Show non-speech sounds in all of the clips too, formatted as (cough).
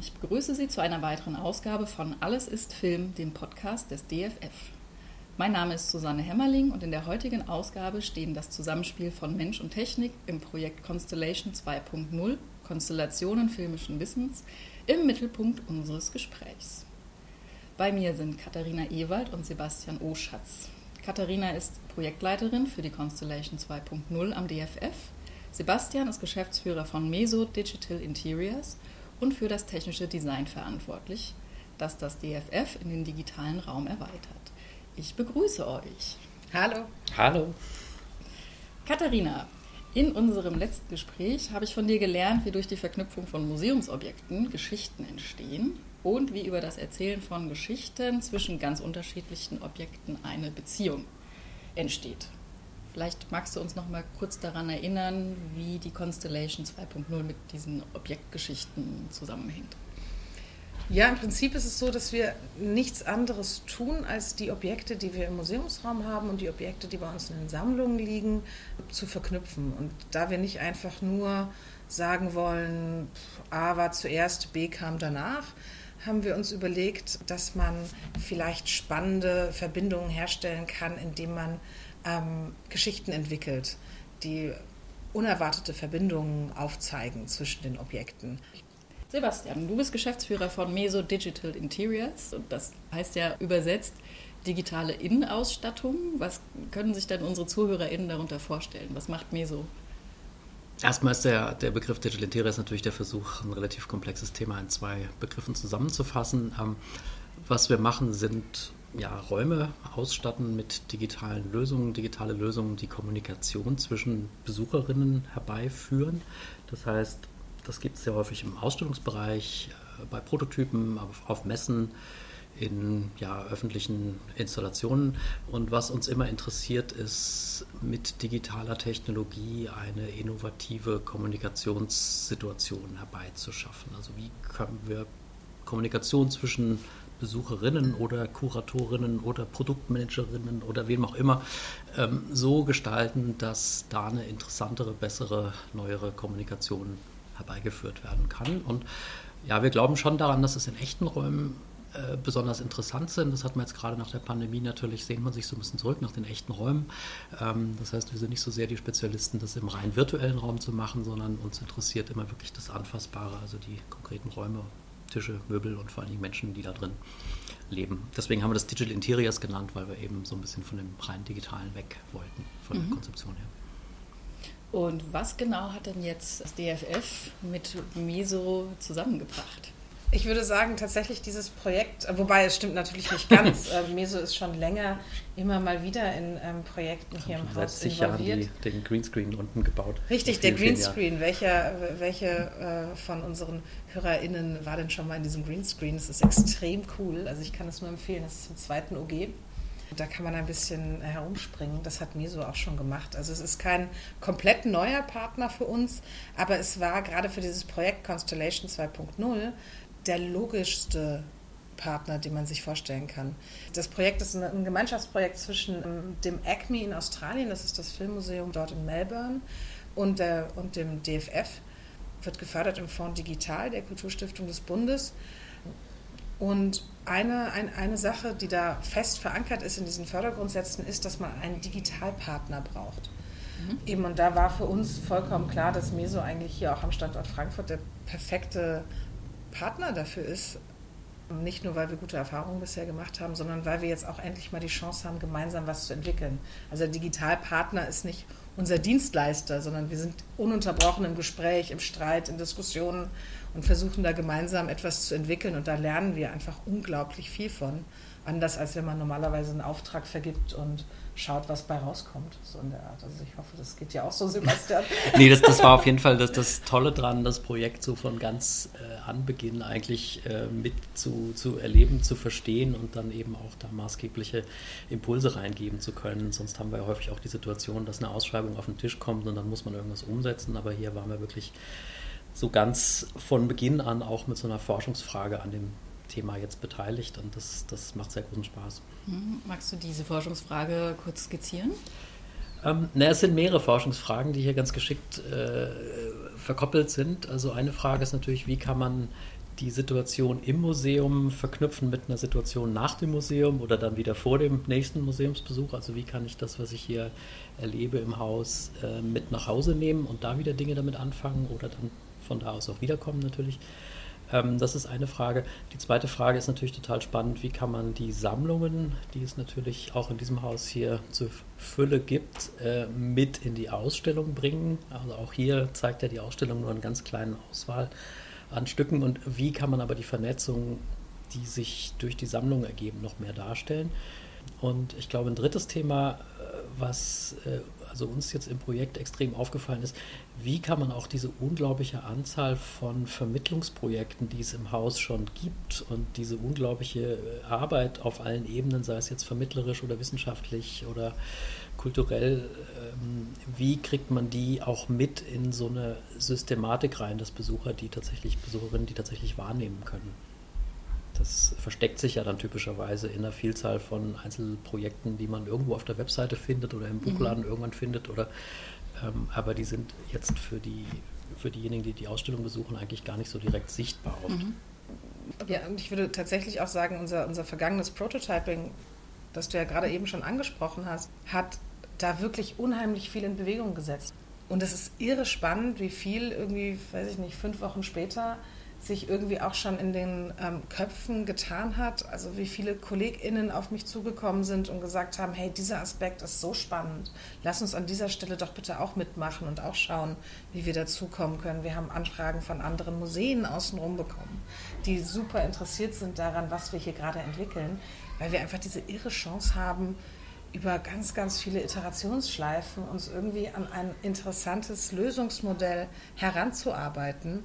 Ich begrüße Sie zu einer weiteren Ausgabe von Alles ist Film, dem Podcast des DFF. Mein Name ist Susanne Hämmerling und in der heutigen Ausgabe stehen das Zusammenspiel von Mensch und Technik im Projekt Constellation 2.0, Konstellationen filmischen Wissens, im Mittelpunkt unseres Gesprächs. Bei mir sind Katharina Ewald und Sebastian Oschatz. Katharina ist Projektleiterin für die Constellation 2.0 am DFF Sebastian ist Geschäftsführer von Meso Digital Interiors und für das technische Design verantwortlich, das das DFF in den digitalen Raum erweitert. Ich begrüße euch. Hallo. Hallo. Katharina, in unserem letzten Gespräch habe ich von dir gelernt, wie durch die Verknüpfung von Museumsobjekten Geschichten entstehen und wie über das Erzählen von Geschichten zwischen ganz unterschiedlichen Objekten eine Beziehung entsteht. Vielleicht magst du uns noch mal kurz daran erinnern, wie die Constellation 2.0 mit diesen Objektgeschichten zusammenhängt. Ja, im Prinzip ist es so, dass wir nichts anderes tun, als die Objekte, die wir im Museumsraum haben und die Objekte, die bei uns in den Sammlungen liegen, zu verknüpfen. Und da wir nicht einfach nur sagen wollen, A war zuerst, B kam danach, haben wir uns überlegt, dass man vielleicht spannende Verbindungen herstellen kann, indem man ähm, Geschichten entwickelt, die unerwartete Verbindungen aufzeigen zwischen den Objekten. Sebastian, du bist Geschäftsführer von Meso Digital Interiors und das heißt ja übersetzt digitale Innenausstattung. Was können sich denn unsere ZuhörerInnen darunter vorstellen? Was macht Meso? Erstmal ist der, der Begriff Digital Interiors natürlich der Versuch, ein relativ komplexes Thema in zwei Begriffen zusammenzufassen. Ähm, was wir machen, sind ja, Räume ausstatten mit digitalen Lösungen, digitale Lösungen, die Kommunikation zwischen Besucherinnen herbeiführen. Das heißt, das gibt es sehr häufig im Ausstellungsbereich, äh, bei Prototypen, auf, auf Messen, in ja, öffentlichen Installationen. Und was uns immer interessiert, ist mit digitaler Technologie eine innovative Kommunikationssituation herbeizuschaffen. Also wie können wir Kommunikation zwischen Besucherinnen oder Kuratorinnen oder Produktmanagerinnen oder wem auch immer ähm, so gestalten, dass da eine interessantere, bessere, neuere Kommunikation herbeigeführt werden kann. Und ja, wir glauben schon daran, dass es in echten Räumen äh, besonders interessant sind. Das hat man jetzt gerade nach der Pandemie natürlich, sehnt man sich so ein bisschen zurück nach den echten Räumen. Ähm, das heißt, wir sind nicht so sehr die Spezialisten, das im rein virtuellen Raum zu machen, sondern uns interessiert immer wirklich das Anfassbare, also die konkreten Räume Tische, Möbel und vor allen Dingen Menschen, die da drin leben. Deswegen haben wir das Digital Interiors genannt, weil wir eben so ein bisschen von dem rein digitalen weg wollten, von mhm. der Konzeption her. Und was genau hat denn jetzt das DFF mit Meso zusammengebracht? Ich würde sagen, tatsächlich dieses Projekt, wobei es stimmt natürlich nicht ganz. (laughs) äh, Meso ist schon länger immer mal wieder in ähm, Projekten hier im Haus involviert. Jahren die, den Greenscreen unten gebaut. Richtig, der Greenscreen. Welcher, welche äh, von unseren HörerInnen war denn schon mal in diesem Greenscreen? Das ist extrem cool. Also ich kann es nur empfehlen. Das ist im zweiten OG. Da kann man ein bisschen herumspringen. Das hat Meso auch schon gemacht. Also es ist kein komplett neuer Partner für uns, aber es war gerade für dieses Projekt Constellation 2.0 der logischste Partner, den man sich vorstellen kann. Das Projekt ist ein Gemeinschaftsprojekt zwischen ähm, dem ACME in Australien, das ist das Filmmuseum dort in Melbourne, und, der, und dem DFF. Wird gefördert im Fonds Digital der Kulturstiftung des Bundes. Und eine, ein, eine Sache, die da fest verankert ist in diesen Fördergrundsätzen, ist, dass man einen Digitalpartner braucht. Mhm. Eben, und da war für uns vollkommen klar, dass Meso eigentlich hier auch am Standort Frankfurt der perfekte Partner dafür ist, nicht nur, weil wir gute Erfahrungen bisher gemacht haben, sondern weil wir jetzt auch endlich mal die Chance haben, gemeinsam was zu entwickeln. Also der Digitalpartner ist nicht unser Dienstleister, sondern wir sind ununterbrochen im Gespräch, im Streit, in Diskussionen und versuchen da gemeinsam etwas zu entwickeln. Und da lernen wir einfach unglaublich viel von. Anders als wenn man normalerweise einen Auftrag vergibt und schaut, was bei rauskommt, so in der Art. Also ich hoffe, das geht ja auch so, (laughs) Sebastian. nee, das, das war auf jeden Fall das, das Tolle dran, das Projekt so von ganz äh, Anbeginn eigentlich äh, mit zu, zu erleben, zu verstehen und dann eben auch da maßgebliche Impulse reingeben zu können. Sonst haben wir ja häufig auch die Situation, dass eine Ausschreibung auf den Tisch kommt und dann muss man irgendwas umsetzen. Aber hier waren wir wirklich so ganz von Beginn an auch mit so einer Forschungsfrage an dem Thema jetzt beteiligt und das, das macht sehr großen Spaß. Hm, magst du diese Forschungsfrage kurz skizzieren? Ähm, na, es sind mehrere Forschungsfragen, die hier ganz geschickt äh, verkoppelt sind. Also eine Frage ist natürlich, wie kann man die Situation im Museum verknüpfen mit einer Situation nach dem Museum oder dann wieder vor dem nächsten Museumsbesuch. Also wie kann ich das, was ich hier erlebe im Haus, äh, mit nach Hause nehmen und da wieder Dinge damit anfangen oder dann von da aus auch wiederkommen natürlich. Ähm, das ist eine Frage. Die zweite Frage ist natürlich total spannend, wie kann man die Sammlungen, die es natürlich auch in diesem Haus hier zur Fülle gibt, äh, mit in die Ausstellung bringen. Also auch hier zeigt ja die Ausstellung nur eine ganz kleine Auswahl an Stücken und wie kann man aber die Vernetzung, die sich durch die Sammlung ergeben, noch mehr darstellen. Und ich glaube, ein drittes Thema, äh, was äh, also uns jetzt im Projekt extrem aufgefallen ist, wie kann man auch diese unglaubliche Anzahl von Vermittlungsprojekten, die es im Haus schon gibt und diese unglaubliche äh, Arbeit auf allen Ebenen, sei es jetzt vermittlerisch oder wissenschaftlich oder kulturell, ähm, wie kriegt man die auch mit in so eine Systematik rein, dass Besucher die tatsächlich, Besucherinnen die tatsächlich wahrnehmen können? Das versteckt sich ja dann typischerweise in einer Vielzahl von Einzelprojekten, die man irgendwo auf der Webseite findet oder im Buchladen mhm. irgendwann findet. Oder, ähm, aber die sind jetzt für, die, für diejenigen, die die Ausstellung besuchen, eigentlich gar nicht so direkt sichtbar oft. Mhm. Ja, und ich würde tatsächlich auch sagen, unser, unser vergangenes Prototyping, das du ja gerade eben schon angesprochen hast, hat da wirklich unheimlich viel in Bewegung gesetzt. Und es ist irre spannend, wie viel irgendwie, weiß ich nicht, fünf Wochen später sich irgendwie auch schon in den ähm, Köpfen getan hat. Also wie viele KollegInnen auf mich zugekommen sind und gesagt haben, hey, dieser Aspekt ist so spannend. Lass uns an dieser Stelle doch bitte auch mitmachen und auch schauen, wie wir dazukommen können. Wir haben Anfragen von anderen Museen außenrum bekommen, die super interessiert sind daran, was wir hier gerade entwickeln, weil wir einfach diese irre Chance haben, über ganz, ganz viele Iterationsschleifen uns irgendwie an ein interessantes Lösungsmodell heranzuarbeiten,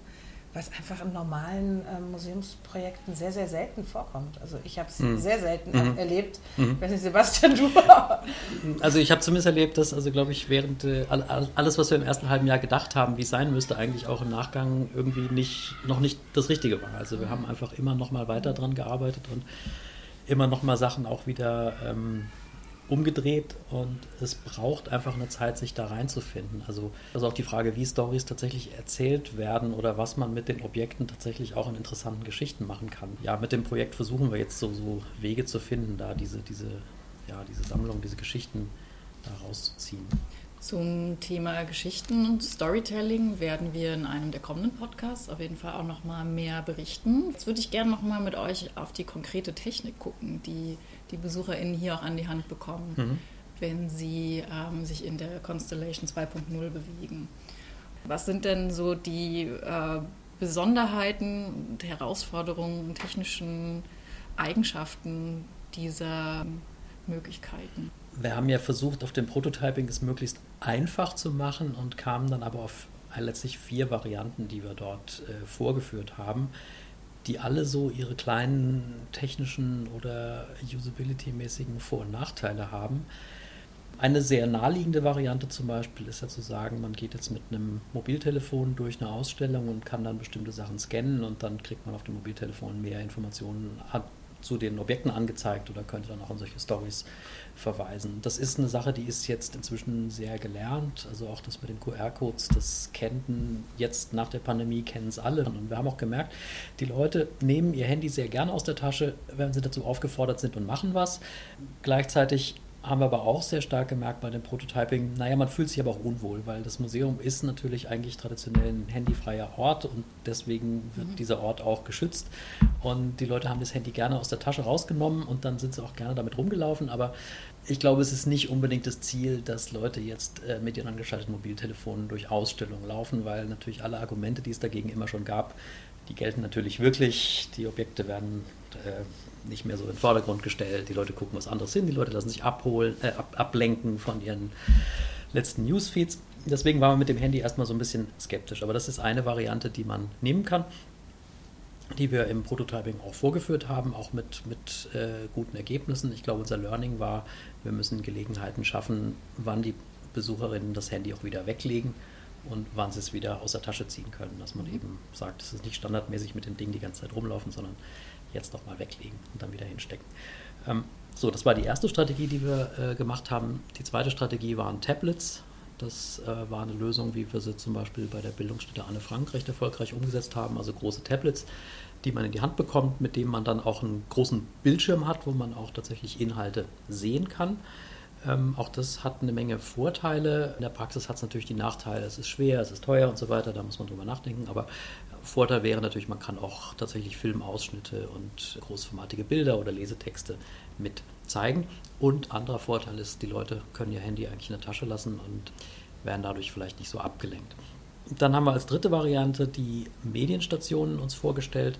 was einfach in normalen äh, Museumsprojekten sehr, sehr selten vorkommt. Also ich habe es mhm. sehr selten mhm. erlebt. Mhm. Ich weiß nicht, Sebastian, (laughs) du? also ich habe zumindest erlebt, dass, also glaube ich, während äh, alles, was wir im ersten halben Jahr gedacht haben, wie es sein müsste, eigentlich auch im Nachgang irgendwie nicht, noch nicht das Richtige war. Also wir haben einfach immer noch mal weiter dran gearbeitet und immer noch mal Sachen auch wieder ähm, umgedreht und es braucht einfach eine Zeit, sich da reinzufinden. Also, also auch die Frage, wie Stories tatsächlich erzählt werden oder was man mit den Objekten tatsächlich auch in interessanten Geschichten machen kann. Ja, mit dem Projekt versuchen wir jetzt so, so Wege zu finden, da diese, diese, ja, diese Sammlung, diese Geschichten da rauszuziehen. Zum Thema Geschichten und Storytelling werden wir in einem der kommenden Podcasts auf jeden Fall auch noch mal mehr berichten. Jetzt würde ich gerne noch mal mit euch auf die konkrete Technik gucken, die die BesucherInnen hier auch an die Hand bekommen, mhm. wenn sie ähm, sich in der Constellation 2.0 bewegen. Was sind denn so die äh, Besonderheiten und Herausforderungen, technischen Eigenschaften dieser Möglichkeiten? Wir haben ja versucht, auf dem Prototyping es möglichst einfach zu machen und kamen dann aber auf letztlich vier Varianten, die wir dort äh, vorgeführt haben die alle so ihre kleinen technischen oder usability-mäßigen Vor- und Nachteile haben. Eine sehr naheliegende Variante zum Beispiel ist ja zu sagen, man geht jetzt mit einem Mobiltelefon durch eine Ausstellung und kann dann bestimmte Sachen scannen und dann kriegt man auf dem Mobiltelefon mehr Informationen zu den Objekten angezeigt oder könnte dann auch an solche Stories verweisen. Das ist eine Sache, die ist jetzt inzwischen sehr gelernt. Also auch das mit den QR-Codes, das kennen jetzt nach der Pandemie, kennen es alle. Und wir haben auch gemerkt, die Leute nehmen ihr Handy sehr gerne aus der Tasche, wenn sie dazu aufgefordert sind und machen was. Gleichzeitig haben wir aber auch sehr stark gemerkt bei dem Prototyping, naja, man fühlt sich aber auch unwohl, weil das Museum ist natürlich eigentlich traditionell ein handyfreier Ort und deswegen wird mhm. dieser Ort auch geschützt. Und die Leute haben das Handy gerne aus der Tasche rausgenommen und dann sind sie auch gerne damit rumgelaufen, aber ich glaube, es ist nicht unbedingt das Ziel, dass Leute jetzt äh, mit ihren angeschalteten Mobiltelefonen durch Ausstellungen laufen, weil natürlich alle Argumente, die es dagegen immer schon gab, die gelten natürlich wirklich. Die Objekte werden äh, nicht mehr so in den Vordergrund gestellt. Die Leute gucken was anderes hin. Die Leute lassen sich abholen, äh, ab, ablenken von ihren letzten Newsfeeds. Deswegen waren wir mit dem Handy erstmal so ein bisschen skeptisch. Aber das ist eine Variante, die man nehmen kann die wir im Prototyping auch vorgeführt haben, auch mit, mit äh, guten Ergebnissen. Ich glaube, unser Learning war, wir müssen Gelegenheiten schaffen, wann die Besucherinnen das Handy auch wieder weglegen und wann sie es wieder aus der Tasche ziehen können. Dass man eben sagt, es ist nicht standardmäßig mit den Dingen die ganze Zeit rumlaufen, sondern jetzt noch mal weglegen und dann wieder hinstecken. Ähm, So, das war die erste Strategie, die wir äh, gemacht haben. Die zweite Strategie waren Tablets. Das äh, war eine Lösung, wie wir sie zum Beispiel bei der Bildungsstätte Anne Frank recht erfolgreich umgesetzt haben. Also große Tablets, die man in die Hand bekommt, mit denen man dann auch einen großen Bildschirm hat, wo man auch tatsächlich Inhalte sehen kann. Ähm, auch das hat eine Menge Vorteile. In der Praxis hat es natürlich die Nachteile, es ist schwer, es ist teuer und so weiter, da muss man drüber nachdenken. Aber Vorteil wäre natürlich, man kann auch tatsächlich Filmausschnitte und großformatige Bilder oder Lesetexte mit zeigen. Und anderer Vorteil ist, die Leute können ihr Handy eigentlich in der Tasche lassen und werden dadurch vielleicht nicht so abgelenkt. Dann haben wir als dritte Variante die Medienstationen uns vorgestellt.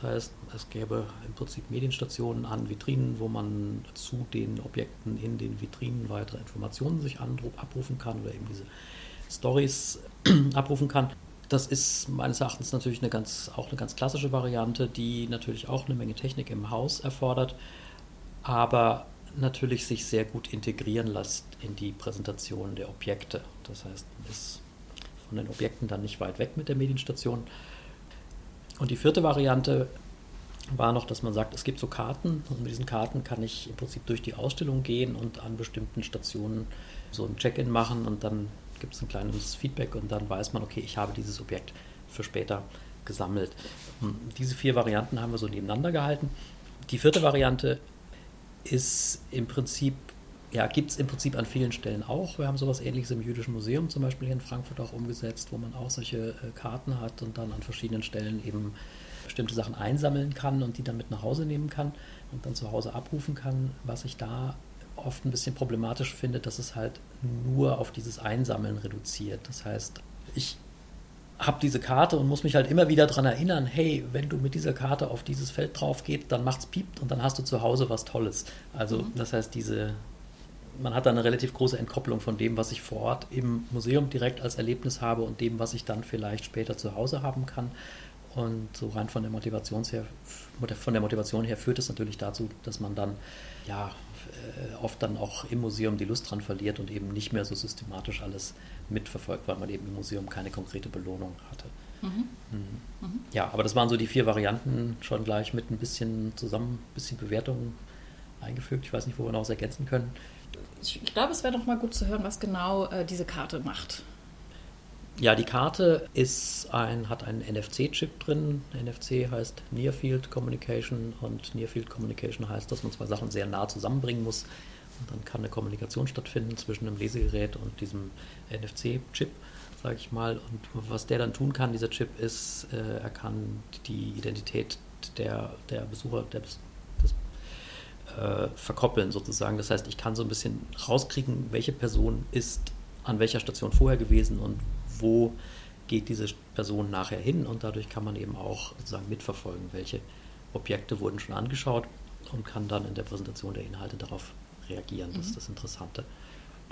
Das heißt, es gäbe im Prinzip Medienstationen an Vitrinen, wo man zu den Objekten in den Vitrinen weitere Informationen sich abrufen kann oder eben diese Stories (clears throat) abrufen kann. Das ist meines Erachtens natürlich eine ganz, auch eine ganz klassische Variante, die natürlich auch eine Menge Technik im Haus erfordert, aber natürlich sich sehr gut integrieren lässt in die Präsentation der Objekte. Das heißt, man ist von den Objekten dann nicht weit weg mit der Medienstation. Und die vierte Variante war noch, dass man sagt, es gibt so Karten und mit diesen Karten kann ich im Prinzip durch die Ausstellung gehen und an bestimmten Stationen so ein Check-in machen und dann gibt es ein kleines Feedback und dann weiß man, okay, ich habe dieses Objekt für später gesammelt. Und diese vier Varianten haben wir so nebeneinander gehalten. Die vierte Variante ist im Prinzip, ja, gibt es im Prinzip an vielen Stellen auch. Wir haben sowas ähnliches im Jüdischen Museum zum Beispiel hier in Frankfurt auch umgesetzt, wo man auch solche äh, Karten hat und dann an verschiedenen Stellen eben bestimmte Sachen einsammeln kann und die dann mit nach Hause nehmen kann und dann zu Hause abrufen kann. Was ich da oft ein bisschen problematisch finde, dass es halt nur auf dieses Einsammeln reduziert. Das heißt, ich habe diese Karte und muss mich halt immer wieder daran erinnern, hey, wenn du mit dieser Karte auf dieses Feld drauf gehst, dann macht's piept und dann hast du zu Hause was Tolles. Also mhm. das heißt, diese, man hat da eine relativ große Entkopplung von dem, was ich vor Ort im Museum direkt als Erlebnis habe und dem, was ich dann vielleicht später zu Hause haben kann. Und so rein von der, Motivations her, von der Motivation her führt es natürlich dazu, dass man dann ja äh, oft dann auch im Museum die Lust dran verliert und eben nicht mehr so systematisch alles mitverfolgt, weil man eben im Museum keine konkrete Belohnung hatte. Mhm. Mhm. mhm. Ja, aber das waren so die vier Varianten schon gleich mit ein bisschen zusammen, ein bisschen Bewertung eingefügt. Ich weiß nicht, wo wir noch was ergänzen können. Ich, glaube, es wäre noch mal gut zu hören, was genau äh, diese Karte macht. Ja, die Karte ist ein, hat einen NFC-Chip drin. NFC heißt Near Field Communication und Near Field Communication heißt, dass man zwei Sachen sehr nah zusammenbringen muss. Und dann kann eine Kommunikation stattfinden zwischen einem Lesegerät und diesem NFC-Chip, sage ich mal. Und was der dann tun kann, dieser Chip, ist, äh, er kann die Identität der, der Besucher, der, äh, verkoppeln sozusagen. Das heißt, ich kann so ein bisschen rauskriegen, welche Person ist an welcher Station vorher gewesen und wo geht diese Person nachher hin und dadurch kann man eben auch sozusagen mitverfolgen, welche Objekte wurden schon angeschaut und kann dann in der Präsentation der Inhalte darauf reagieren. Das ist mhm. das Interessante.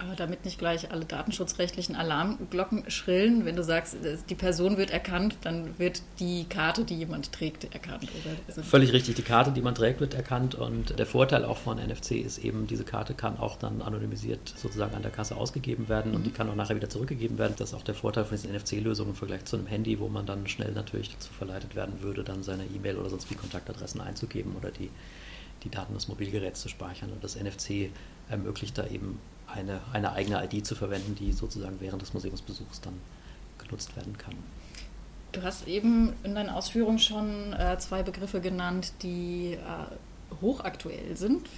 Aber damit nicht gleich alle datenschutzrechtlichen Alarmglocken schrillen, wenn du sagst, die Person wird erkannt, dann wird die Karte, die jemand trägt, erkannt. Oder? Völlig richtig, die Karte, die man trägt, wird erkannt und der Vorteil auch von NFC ist eben, diese Karte kann auch dann anonymisiert sozusagen an der Kasse ausgegeben werden mhm. und die kann auch nachher wieder zurückgegeben werden. Das ist auch der Vorteil von diesen NFC-Lösungen im Vergleich zu einem Handy, wo man dann schnell natürlich dazu verleitet werden würde, dann seine E-Mail oder sonst wie Kontaktadressen einzugeben oder die, die Daten des Mobilgeräts zu speichern. Und das NFC ermöglicht da eben eine, eine eigene ID zu verwenden, die sozusagen während des Museumsbesuchs dann genutzt werden kann. Du hast eben in deinen Ausführungen schon äh, zwei Begriffe genannt, die äh, hochaktuell sind,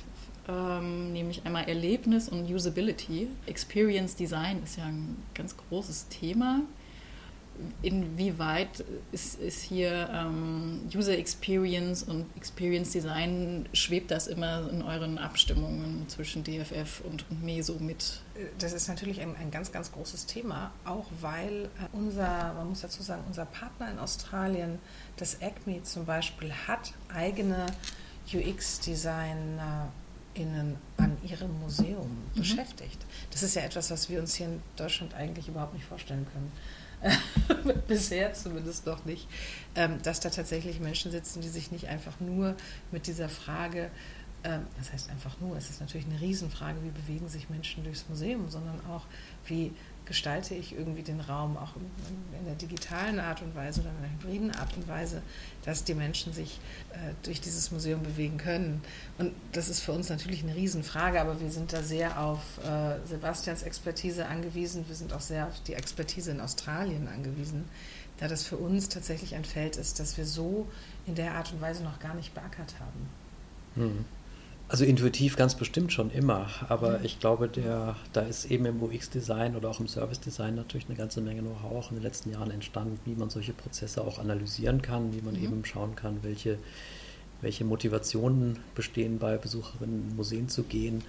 ähm, nämlich einmal Erlebnis und Usability. Experience Design ist ja ein ganz großes Thema inwieweit ist, ist hier ähm, User Experience und Experience Design, schwebt das immer in euren Abstimmungen zwischen DFF und, und MESO mit? Das ist natürlich ein, ein ganz, ganz großes Thema, auch weil äh, unser, man muss dazu sagen, unser Partner in Australien, das ACME zum Beispiel, hat eigene UX-Designer innen an ihrem Museum mhm. beschäftigt. Das ist ja etwas, was wir uns hier in Deutschland eigentlich überhaupt nicht vorstellen können. (laughs) bisher zumindest noch nicht, ähm, dass da tatsächlich Menschen sitzen, die sich nicht einfach nur mit dieser Frage ähm, das heißt einfach nur, es ist natürlich eine Riesenfrage, wie bewegen sich Menschen durchs Museum, sondern auch, wie gestalte ich irgendwie den Raum auch in, der digitalen Art und Weise oder in der hybriden Art und Weise, dass die Menschen sich äh, durch dieses Museum bewegen können. Und das ist für uns natürlich eine Riesenfrage, aber wir sind da sehr auf äh, Sebastians Expertise angewiesen. Wir sind auch sehr auf die Expertise in Australien angewiesen, da das für uns tatsächlich ein Feld ist, das wir so in der Art und Weise noch gar nicht beackert haben. Hm. Also intuitiv ganz bestimmt schon immer, aber mhm. ich glaube, der, da ist eben im UX-Design oder auch im Service-Design natürlich eine ganze Menge Know-how auch in den letzten Jahren entstanden, wie man solche Prozesse auch analysieren kann, wie man mhm. eben schauen kann, welche, welche Motivationen bestehen bei Besucherinnen in Museen zu gehen,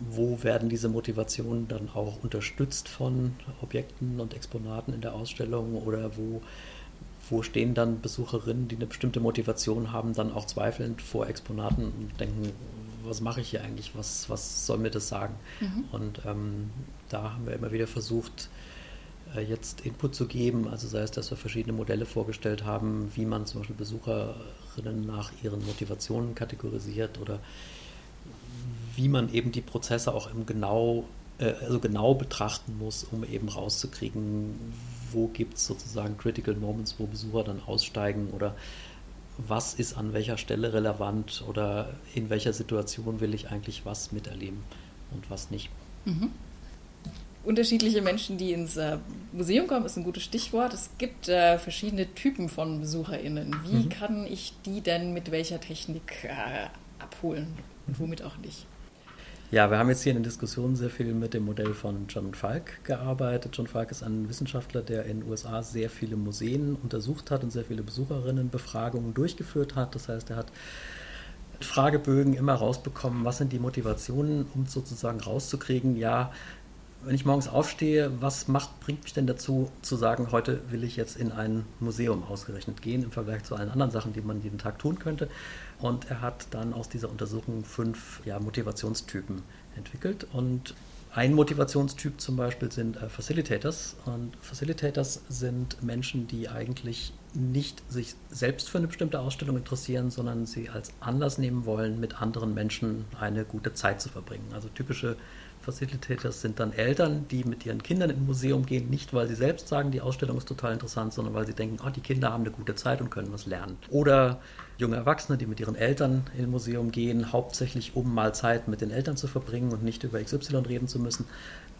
wo werden diese Motivationen dann auch unterstützt von Objekten und Exponaten in der Ausstellung oder wo wo stehen dann Besucherinnen, die eine bestimmte Motivation haben, dann auch zweifelnd vor Exponaten und denken, was mache ich hier eigentlich, was, was soll mir das sagen? Mhm. Und ähm, da haben wir immer wieder versucht, äh, jetzt Input zu geben, also sei es, dass wir verschiedene Modelle vorgestellt haben, wie man zum Beispiel Besucherinnen nach ihren Motivationen kategorisiert oder wie man eben die Prozesse auch im genau, äh, also genau betrachten muss, um eben rauszukriegen, wo gibt es sozusagen Critical Moments, wo Besucher dann aussteigen oder was ist an welcher Stelle relevant oder in welcher Situation will ich eigentlich was miterleben und was nicht. Mhm. Unterschiedliche Menschen, die ins äh, Museum kommen, ist ein gutes Stichwort. Es gibt äh, verschiedene Typen von BesucherInnen. Wie mhm. kann ich die denn mit welcher Technik äh, abholen und womit auch nicht? Ja, wir haben jetzt hier in den Diskussionen sehr viel mit dem Modell von John Falk gearbeitet. John Falk ist ein Wissenschaftler, der in den USA sehr viele Museen untersucht hat und sehr viele Besucherinnenbefragungen durchgeführt hat. Das heißt, er hat Fragebögen immer rausbekommen, was sind die Motivationen, um sozusagen rauszukriegen, ja, wenn ich morgens aufstehe, was macht, bringt mich denn dazu zu sagen, heute will ich jetzt in ein Museum ausgerechnet gehen im Vergleich zu allen anderen Sachen, die man jeden Tag tun könnte. Und er hat dann aus dieser Untersuchung fünf ja, Motivationstypen entwickelt. Und ein Motivationstyp zum Beispiel sind äh, Facilitators. Und Facilitators sind Menschen, die eigentlich nicht sich selbst für eine bestimmte Ausstellung interessieren, sondern sie als Anlass nehmen wollen, mit anderen Menschen eine gute Zeit zu verbringen. Also typische Facilitators sind dann Eltern, die mit ihren Kindern ins Museum gehen, nicht weil sie selbst sagen, die Ausstellung ist total interessant, sondern weil sie denken, oh, die Kinder haben eine gute Zeit und können was lernen. Oder junge Erwachsene, die mit ihren Eltern ins Museum gehen, hauptsächlich um mal Zeit mit den Eltern zu verbringen und nicht über XY reden zu müssen.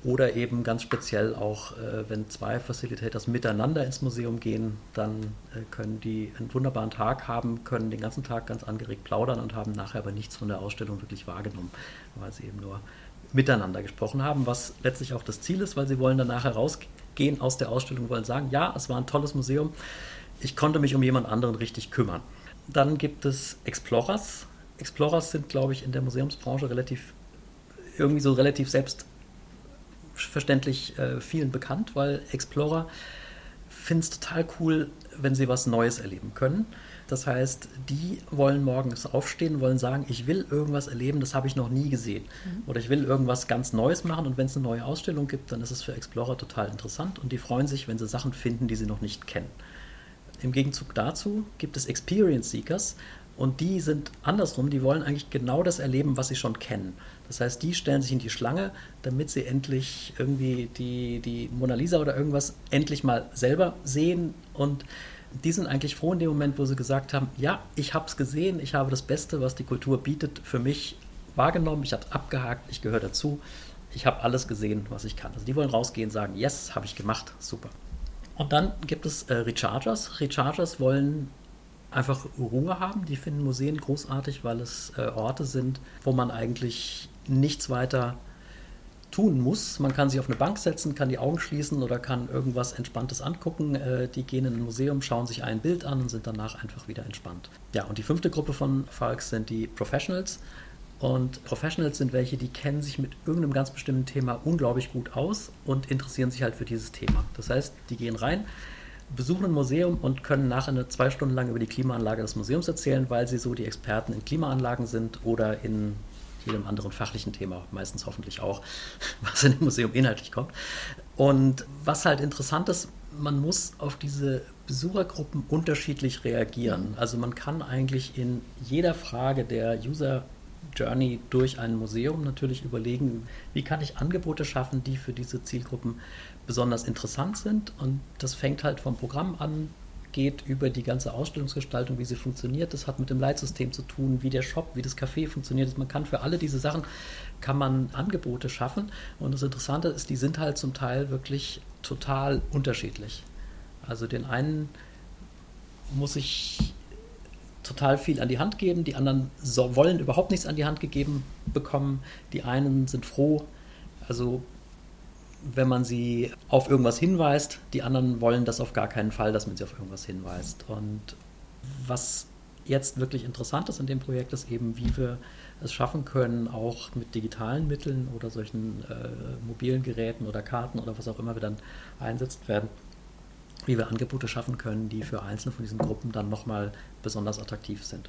Oder eben ganz speziell auch, äh, wenn zwei Facilitators miteinander ins Museum gehen, dann äh, können die einen wunderbaren Tag haben, können den ganzen Tag ganz angeregt plaudern und haben nachher aber nichts von der Ausstellung wirklich wahrgenommen, weil sie eben nur miteinander gesprochen haben, was letztlich auch das Ziel ist, weil sie wollen danach herausgehen aus der Ausstellung, wollen sagen, ja, es war ein tolles Museum, ich konnte mich um jemand anderen richtig kümmern. Dann gibt es Explorers. Explorers sind, glaube ich, in der Museumsbranche relativ, irgendwie so relativ selbstverständlich äh, vielen bekannt, weil Explorer finden es total cool, wenn sie was Neues erleben können. Das heißt, die wollen morgens aufstehen, wollen sagen, ich will irgendwas erleben, das habe ich noch nie gesehen. Mhm. Oder ich will irgendwas ganz Neues machen und wenn es eine neue Ausstellung gibt, dann ist es für Explorer total interessant und die freuen sich, wenn sie Sachen finden, die sie noch nicht kennen. Im Gegenzug dazu gibt es Experience Seekers und die sind andersrum, die wollen eigentlich genau das erleben, was sie schon kennen. Das heißt, die stellen sich in die Schlange, damit sie endlich irgendwie die, die Mona Lisa oder irgendwas endlich mal selber sehen und die sind eigentlich froh in dem Moment, wo sie gesagt haben, ja, ich habe es gesehen, ich habe das Beste, was die Kultur bietet, für mich wahrgenommen, ich habe es abgehakt, ich gehöre dazu, ich habe alles gesehen, was ich kann. Also die wollen rausgehen und sagen, yes, habe ich gemacht, super. Und dann gibt es äh, Rechargers. Rechargers wollen einfach Ruhe haben. Die finden Museen großartig, weil es äh, Orte sind, wo man eigentlich nichts weiter tun muss. Man kann sich auf eine Bank setzen, kann die Augen schließen oder kann irgendwas Entspanntes angucken. Äh, die gehen in ein Museum, schauen sich ein Bild an und sind danach einfach wieder entspannt. Ja, und die fünfte Gruppe von Falks sind die Professionals. Und Professionals sind welche, die kennen sich mit irgendeinem ganz bestimmten Thema unglaublich gut aus und interessieren sich halt für dieses Thema. Das heißt, die gehen rein, besuchen ein Museum und können nachher eine zwei Stunden lang über die Klimaanlage des Museums erzählen, weil sie so die Experten in Klimaanlagen sind oder in jedem anderen fachlichen Thema, meistens hoffentlich auch, (laughs) was in dem Museum inhaltlich kommt. Und was halt interessant ist, man muss auf diese Besuchergruppen unterschiedlich reagieren. Also man kann eigentlich in jeder Frage der User Journey durch ein Museum natürlich überlegen, wie kann ich Angebote schaffen, die für diese Zielgruppen besonders interessant sind. Und das fängt halt vom Programm an, geht über die ganze Ausstellungsgestaltung, wie sie funktioniert. Das hat mit dem Leitsystem zu tun, wie der Shop, wie das Café funktioniert. Man kann für alle diese Sachen kann man Angebote schaffen. Und das Interessante ist, die sind halt zum Teil wirklich total unterschiedlich. Also den einen muss ich total viel an die Hand geben, die anderen so, wollen überhaupt nichts an die Hand gegeben bekommen, die einen sind froh, also wenn man sie auf irgendwas hinweist, die anderen wollen das auf gar keinen Fall, dass man sie auf irgendwas hinweist. Und was jetzt wirklich interessant ist in dem Projekt, ist eben, wie wir es schaffen können, auch mit digitalen Mitteln oder solchen äh, mobilen Geräten oder Karten oder was auch immer wir dann einsetzt werden, wie wir Angebote schaffen können, die für einzelne von diesen Gruppen dann nochmal besonders attraktiv sind.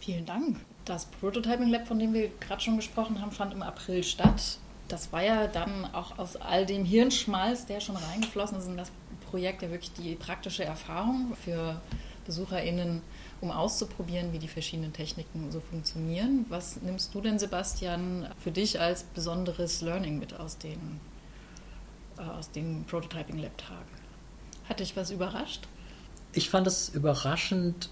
Vielen Dank. Das Prototyping Lab, von dem wir gerade schon gesprochen haben, fand im April statt. Das war ja dann auch aus all dem Hirnschmalz, der schon reingeflossen ist in das Projekt, ja wirklich die praktische Erfahrung für BesucherInnen, um auszuprobieren, wie die verschiedenen Techniken so funktionieren. Was nimmst du denn, Sebastian, für dich als besonderes Learning mit aus den, äh, aus den Prototyping Lab-Tagen? Hat dich was überrascht? Ich fand es überraschend,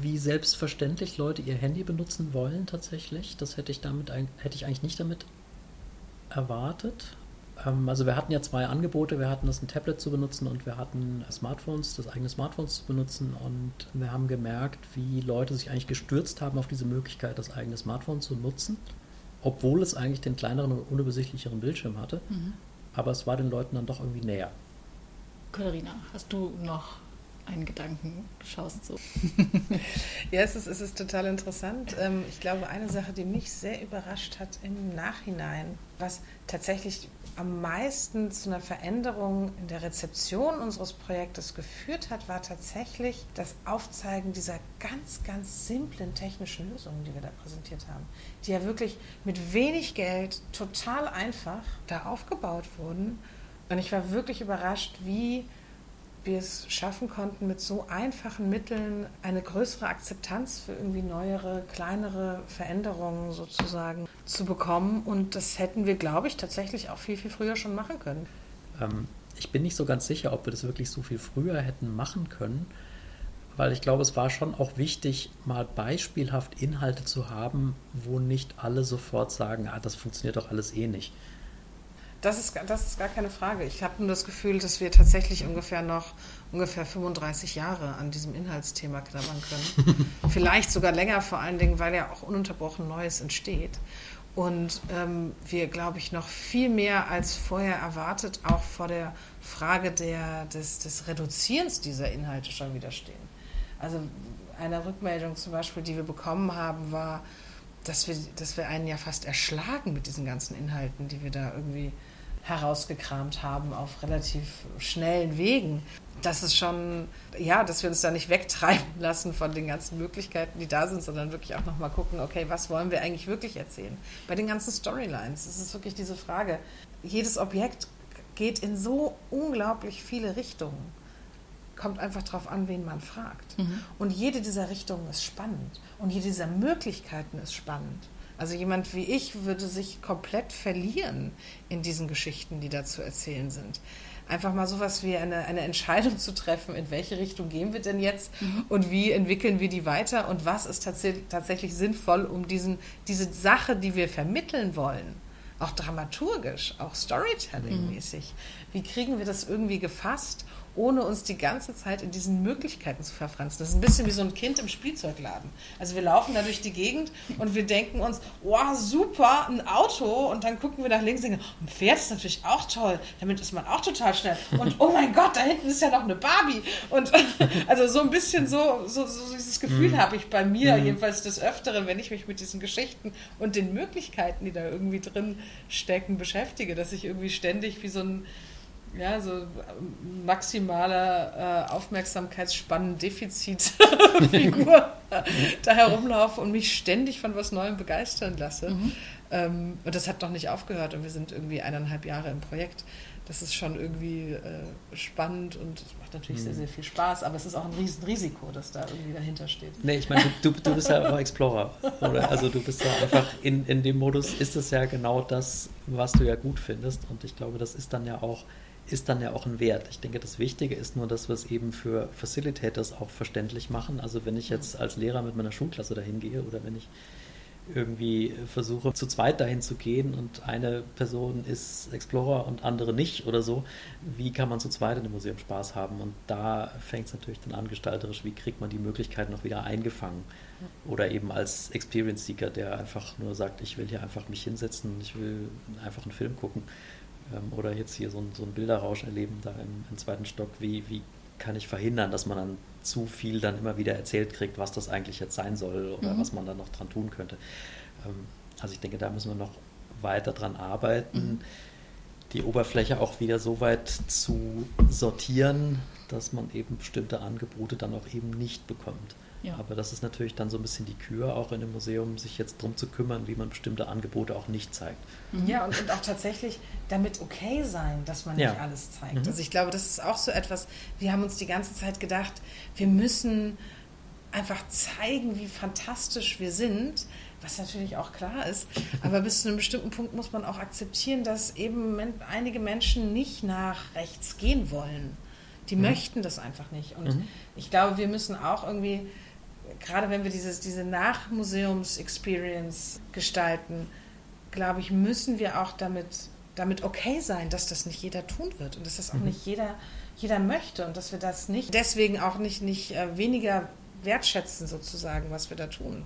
wie selbstverständlich Leute ihr Handy benutzen wollen tatsächlich. Das hätte ich damit hätte ich eigentlich nicht damit erwartet. Ähm, also wir hatten ja zwei Angebote. Wir hatten das ein Tablet zu benutzen und wir hatten Smartphones, das eigene Smartphones zu benutzen. Und wir haben gemerkt, wie Leute sich eigentlich gestürzt haben auf diese Möglichkeit, das eigene Smartphone zu nutzen, obwohl es eigentlich den kleineren und unübersichtlicheren Bildschirm hatte. Mhm. Aber es war den Leuten dann doch irgendwie näher. Katharina, hast du noch einen Gedanken? Schaust so. (laughs) ja, es ist, es ist total interessant. Ähm, ich glaube, eine Sache, die mich sehr überrascht hat im Nachhinein, was tatsächlich am meisten zu einer Veränderung in der Rezeption unseres Projektes geführt hat, war tatsächlich das Aufzeigen dieser ganz, ganz simplen technischen Lösungen, die wir da präsentiert haben, die ja wirklich mit wenig Geld total einfach da aufgebaut wurden und ich war wirklich überrascht, wie wir es schaffen konnten, mit so einfachen Mitteln eine größere Akzeptanz für irgendwie neuere, kleinere Veränderungen sozusagen zu bekommen. Und das hätten wir, glaube ich, tatsächlich auch viel, viel früher schon machen können. Ähm, ich bin nicht so ganz sicher, ob wir das wirklich so viel früher hätten machen können, weil ich glaube, es war schon auch wichtig, mal beispielhaft Inhalte zu haben, wo nicht alle sofort sagen, ah, das funktioniert doch alles eh nicht. Das ist, das ist gar keine Frage. Ich habe nur das Gefühl, dass wir tatsächlich ungefähr noch ungefähr 35 Jahre an diesem Inhaltsthema knabbern können. (laughs) Vielleicht sogar länger, vor allen Dingen, weil ja auch ununterbrochen Neues entsteht. Und ähm, wir, glaube ich, noch viel mehr als vorher erwartet auch vor der Frage der, des, des Reduzierens dieser Inhalte schon wieder stehen. Also eine Rückmeldung zum Beispiel, die wir bekommen haben, war, dass wir, dass wir einen ja fast erschlagen mit diesen ganzen Inhalten, die wir da irgendwie herausgekramt haben auf relativ schnellen Wegen. Das ist schon, ja, dass wir uns da nicht wegtreiben (laughs) lassen von den ganzen Möglichkeiten, die da sind, sondern wirklich auch nochmal gucken, okay, was wollen wir eigentlich wirklich erzählen? Bei den ganzen Storylines ist es wirklich diese Frage. Jedes Objekt geht in so unglaublich viele Richtungen. Kommt einfach darauf an, wen man fragt. Mhm. Und jede dieser Richtungen ist spannend. Und jede dieser Möglichkeiten ist spannend. Also jemand wie ich würde sich komplett verlieren in diesen Geschichten, die da zu erzählen sind. Einfach mal sowas wie eine, eine Entscheidung zu treffen, in welche Richtung gehen wir denn jetzt mhm. und wie entwickeln wir die weiter und was ist tats tatsächlich sinnvoll, um diesen, diese Sache, die wir vermitteln wollen, auch dramaturgisch, auch Storytelling-mäßig, mhm. wie kriegen wir das irgendwie gefasst ohne uns die ganze Zeit in diesen Möglichkeiten zu verfranzen. Das ist ein bisschen wie so ein Kind im Spielzeugladen. Also wir laufen da durch die Gegend und wir denken uns, wow, super, ein Auto und dann gucken wir nach links und denken, ein Pferd ist natürlich auch toll, damit ist man auch total schnell. Und oh mein Gott, da hinten ist ja noch eine Barbie. Und (laughs) also so ein bisschen so, so, so dieses Gefühl mhm. habe ich bei mir, mhm. jedenfals des Öfteren, wenn ich mich mit diesen Geschichten und den Möglichkeiten, die da irgendwie drin stecken, beschäftige, dass ich irgendwie ständig wie so ein ja, so maximaler äh, Aufmerksamkeitsspannen-Defizit-Figur (laughs) da herumlaufe und mich ständig von was Neuem begeistern lasse. Mhm. Ähm, und das hat noch nicht aufgehört und wir sind irgendwie eineinhalb Jahre im Projekt. Das ist schon irgendwie äh, spannend und es macht natürlich mhm. sehr, sehr viel Spaß, aber es ist auch ein Riesenrisiko, das da irgendwie dahinter steht. Nee, ich meine, du, du bist ja auch Explorer, oder? Also du bist ja einfach in, in dem Modus, ist es ja genau das, was du ja gut findest und ich glaube, das ist dann ja auch ist dann ja auch ein Wert. Ich denke, das Wichtige ist nur, dass wir es eben für Facilitators auch verständlich machen. Also wenn ich jetzt als Lehrer mit meiner Schulklasse dahin gehe oder wenn ich irgendwie versuche, zu zweit dahin zu gehen und eine Person ist Explorer und andere nicht oder so, wie kann man zu zweit in dem Museum Spaß haben? Und da fängt es natürlich dann an, gestalterisch, wie kriegt man die Möglichkeit noch wieder eingefangen? Oder eben als Experience Seeker, der einfach nur sagt, ich will hier einfach mich hinsetzen und ich will einfach einen Film gucken oder jetzt hier so, ein, so einen Bilderrausch erleben da im, im, zweiten Stock, wie, wie kann ich verhindern, dass man dann zu viel dann immer wieder erzählt kriegt, was das eigentlich jetzt sein soll oder mhm. was man dann noch dran tun könnte. Ähm, also ich denke, da müssen wir noch weiter dran arbeiten, mhm. die Oberfläche auch wieder so weit zu sortieren, dass man eben bestimmte Angebote dann auch eben nicht bekommt. Ja. Aber das ist natürlich dann so ein bisschen die Kür auch in dem Museum, sich jetzt darum zu kümmern, wie man bestimmte Angebote auch nicht zeigt. Mhm. Ja, und, und auch tatsächlich damit okay sein, dass man ja. nicht alles zeigt. Mhm. Also ich glaube, das ist auch so etwas, wir haben uns die ganze Zeit gedacht, wir müssen einfach zeigen, wie fantastisch wir sind, was natürlich auch klar ist. (laughs) Aber bis zu einem bestimmten Punkt muss man auch akzeptieren, dass eben einige Menschen nicht nach rechts gehen wollen. Die mhm. möchten das einfach nicht. Und mhm. ich glaube, wir müssen auch irgendwie gerade wenn wir dieses, diese Nachmuseums-Experience gestalten, glaube ich, müssen wir auch damit, damit okay sein, dass das nicht jeder tun wird und dass das auch mhm. nicht jeder, jeder möchte und dass wir das nicht deswegen auch nicht, nicht äh, weniger wertschätzen, sozusagen, was wir da tun.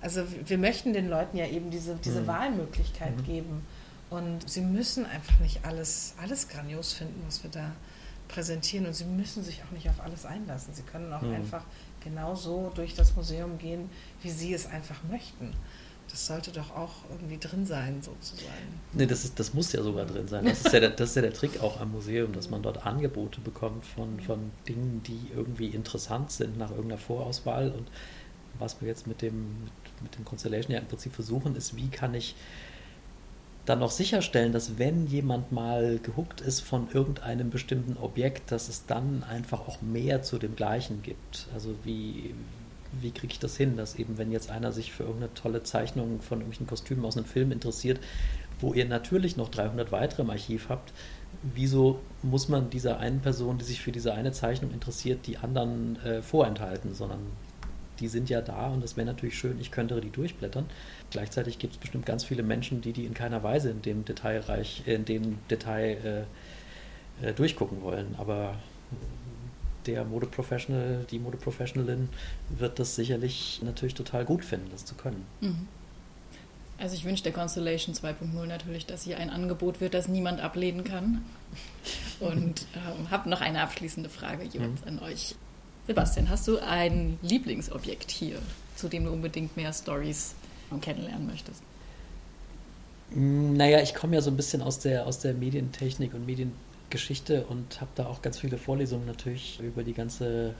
Also wir möchten den Leuten ja eben diese, diese mhm. Wahlmöglichkeit mhm. geben. Und sie müssen einfach nicht alles, alles grandios finden, was wir da präsentieren. Und sie müssen sich auch nicht auf alles einlassen. Sie können auch mhm. einfach genauso durch das Museum gehen, wie sie es einfach möchten. Das sollte doch auch irgendwie drin sein, sozusagen. Nee, das, ist, das muss ja sogar drin sein. Das ist ja, der, das ist ja der Trick auch am Museum, dass man dort Angebote bekommt von, von Dingen, die irgendwie interessant sind nach irgendeiner Vorauswahl. Und was wir jetzt mit dem, mit, mit dem Constellation ja im Prinzip versuchen, ist, wie kann ich dann noch sicherstellen, dass wenn jemand mal gehuckt ist von irgendeinem bestimmten Objekt, dass es dann einfach auch mehr zu dem gleichen gibt. Also wie, wie kriege ich das hin, dass eben wenn jetzt einer sich für irgendeine tolle Zeichnung von irgendwelchen Kostümen aus einem Film interessiert, wo ihr natürlich noch 300 weitere im Archiv habt, wieso muss man dieser einen Person, die sich für diese eine Zeichnung interessiert, die anderen äh, vorenthalten, sondern die sind ja da und es wäre natürlich schön, ich könnte die durchblättern. Gleichzeitig gibt es bestimmt ganz viele Menschen, die die in keiner Weise in dem Detailreich, in dem Detail äh, äh, durchgucken wollen. Aber der Modeprofessional, die Modeprofessionalin wird das sicherlich natürlich total gut finden, das zu können. Mhm. Also ich wünsche der Constellation 2.0 natürlich, dass hier ein Angebot wird, das niemand ablehnen kann. Und ähm, habe noch eine abschließende Frage jeweils mhm. an euch. Sebastian, hast du ein Lieblingsobjekt hier, zu dem du unbedingt mehr Stories kennenlernen möchtest? Naja, ich komme ja so ein bisschen aus der, aus der Medientechnik und Mediengeschichte und habe da auch ganz viele Vorlesungen natürlich über die ganze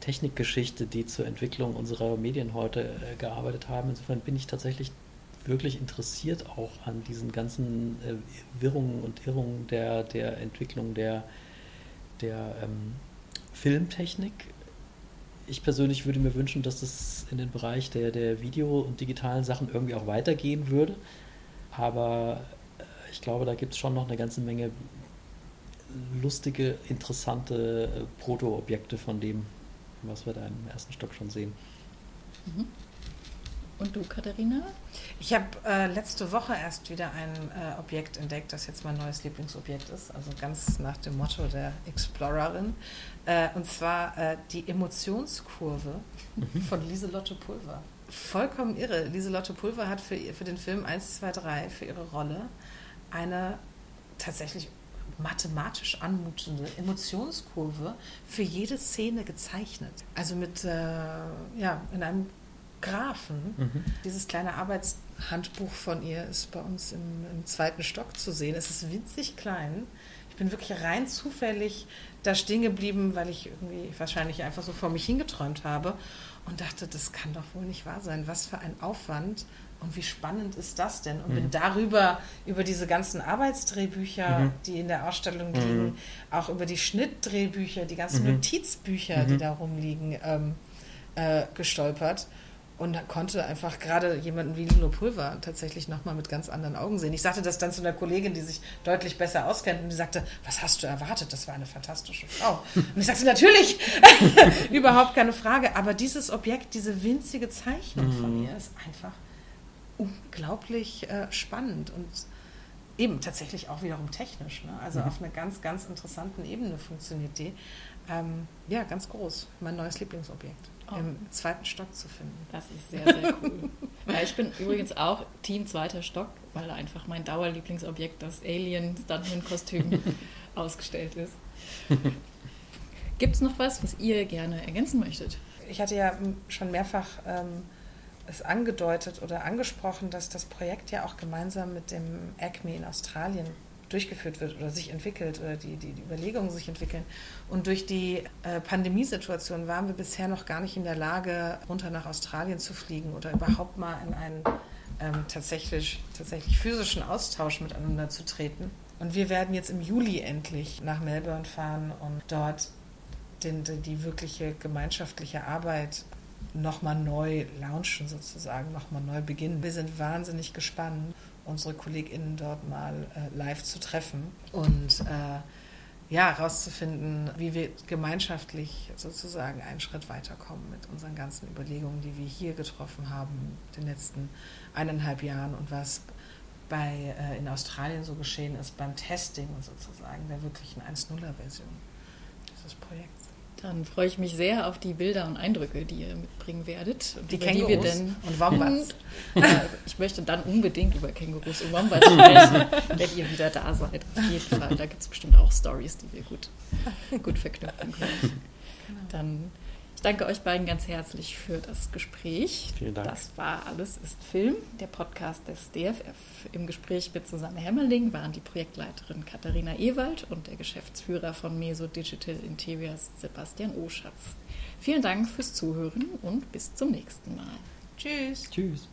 Technikgeschichte, die zur Entwicklung unserer Medien heute äh, gearbeitet haben. Insofern bin ich tatsächlich wirklich interessiert auch an diesen ganzen äh, Wirrungen und Irrungen der, der Entwicklung der, der ähm, Filmtechnik. Ich persönlich würde mir wünschen, dass es in den Bereich der, der Video- und digitalen Sachen irgendwie auch weitergehen würde. Aber äh, ich glaube, da gibt es schon noch eine ganze Menge lustige, interessante äh, Proto-Objekte von dem, was wir da im ersten Stock schon sehen. Mhm. Und du, Katharina? Ich habe äh, letzte Woche erst wieder ein äh, Objekt entdeckt, das jetzt mein neues Lieblingsobjekt ist, also ganz nach dem Motto der Explorerin. Äh, und zwar äh, die Emotionskurve mhm. von Lieselotte Pulver. Vollkommen irre. Lieselotte Pulver hat für, für den Film 1, 2, 3, für ihre Rolle, eine tatsächlich mathematisch anmutende Emotionskurve für jede Szene gezeichnet. Also mit, äh, ja, in einem Graphen. Mhm. Dieses kleine Arbeitshandbuch von ihr ist bei uns im, im, zweiten Stock zu sehen. Es ist winzig klein. Ich bin wirklich rein zufällig da stehen geblieben, weil ich irgendwie wahrscheinlich einfach so vor mich hingeträumt habe und dachte, das kann doch wohl nicht wahr sein. Was für ein Aufwand und wie spannend ist das denn? Und mhm. bin darüber, über diese ganzen Arbeitsdrehbücher, mhm. die in der Ausstellung liegen, mhm. auch über die Schnittdrehbücher, die ganzen mhm. Notizbücher, die mhm. da rumliegen, ähm, äh, gestolpert und konnte einfach gerade jemanden wie Lilo Pulver tatsächlich nochmal mit ganz anderen Augen sehen. Ich sagte das dann zu einer Kollegin, die sich deutlich besser auskennt und die sagte, was hast du erwartet? Das war eine fantastische Frau. (laughs) Und ich sagte, natürlich, (laughs) überhaupt keine Frage, aber dieses Objekt, diese winzige Zeichnung mhm. von ihr ist einfach unglaublich äh, spannend und eben tatsächlich auch wiederum technisch. Ne? Also mhm. auf einer ganz, ganz interessanten Ebene funktioniert die. Ähm, ja, ganz groß. Mein neues Lieblingsobjekt oh. im zweiten Stock zu finden. Das ist sehr, sehr cool. (laughs) ja, ich bin übrigens auch Team zweiter Stock, weil einfach mein Dauerlieblingsobjekt, das Alien Stuntman-Kostüm, (laughs) ausgestellt ist. Gibt es noch was, was ihr gerne ergänzen möchtet? Ich hatte ja schon mehrfach ähm, es angedeutet oder angesprochen, dass das Projekt ja auch gemeinsam mit dem ACME in Australien durchgeführt wird oder sich entwickelt oder die, die, die Überlegungen sich entwickeln. Und durch die äh, Pandemiesituation waren wir bisher noch gar nicht in der Lage, runter nach Australien zu fliegen oder überhaupt mal in einen ähm, tatsächlich, tatsächlich physischen Austausch miteinander zu treten. Und wir werden jetzt im Juli endlich nach Melbourne fahren und dort den, die, die wirkliche gemeinschaftliche Arbeit nochmal neu launchen, sozusagen, nochmal neu beginnen. Wir sind wahnsinnig gespannt unsere KollegInnen dort mal äh, live zu treffen und äh, ja, herauszufinden, wie wir gemeinschaftlich sozusagen einen Schritt weiterkommen mit unseren ganzen Überlegungen, die wir hier getroffen haben in den letzten eineinhalb Jahren und was bei, äh, in Australien so geschehen ist beim Testing und sozusagen der wirklichen 1.0er-Version dieses Projekts. Dann freue ich mich sehr auf die Bilder und Eindrücke, die ihr mitbringen werdet. Die Kängurus die wir denn, und Wombats. (laughs) ja, ich möchte dann unbedingt über Kängurus und Wombats sprechen, (laughs) wenn ihr wieder da seid. Auf (laughs) jeden Fall. Da gibt es bestimmt auch Stories, die wir gut, gut verknüpfen können. Genau. Dann ich danke euch beiden ganz herzlich für das Gespräch. Vielen Dank. Das war Alles ist Film, der Podcast des DFF. Im Gespräch mit Susanne Hämmerling waren die Projektleiterin Katharina Ewald und der Geschäftsführer von Meso Digital Interiors Sebastian Oschatz. Vielen Dank fürs Zuhören und bis zum nächsten Mal. Tschüss. Tschüss.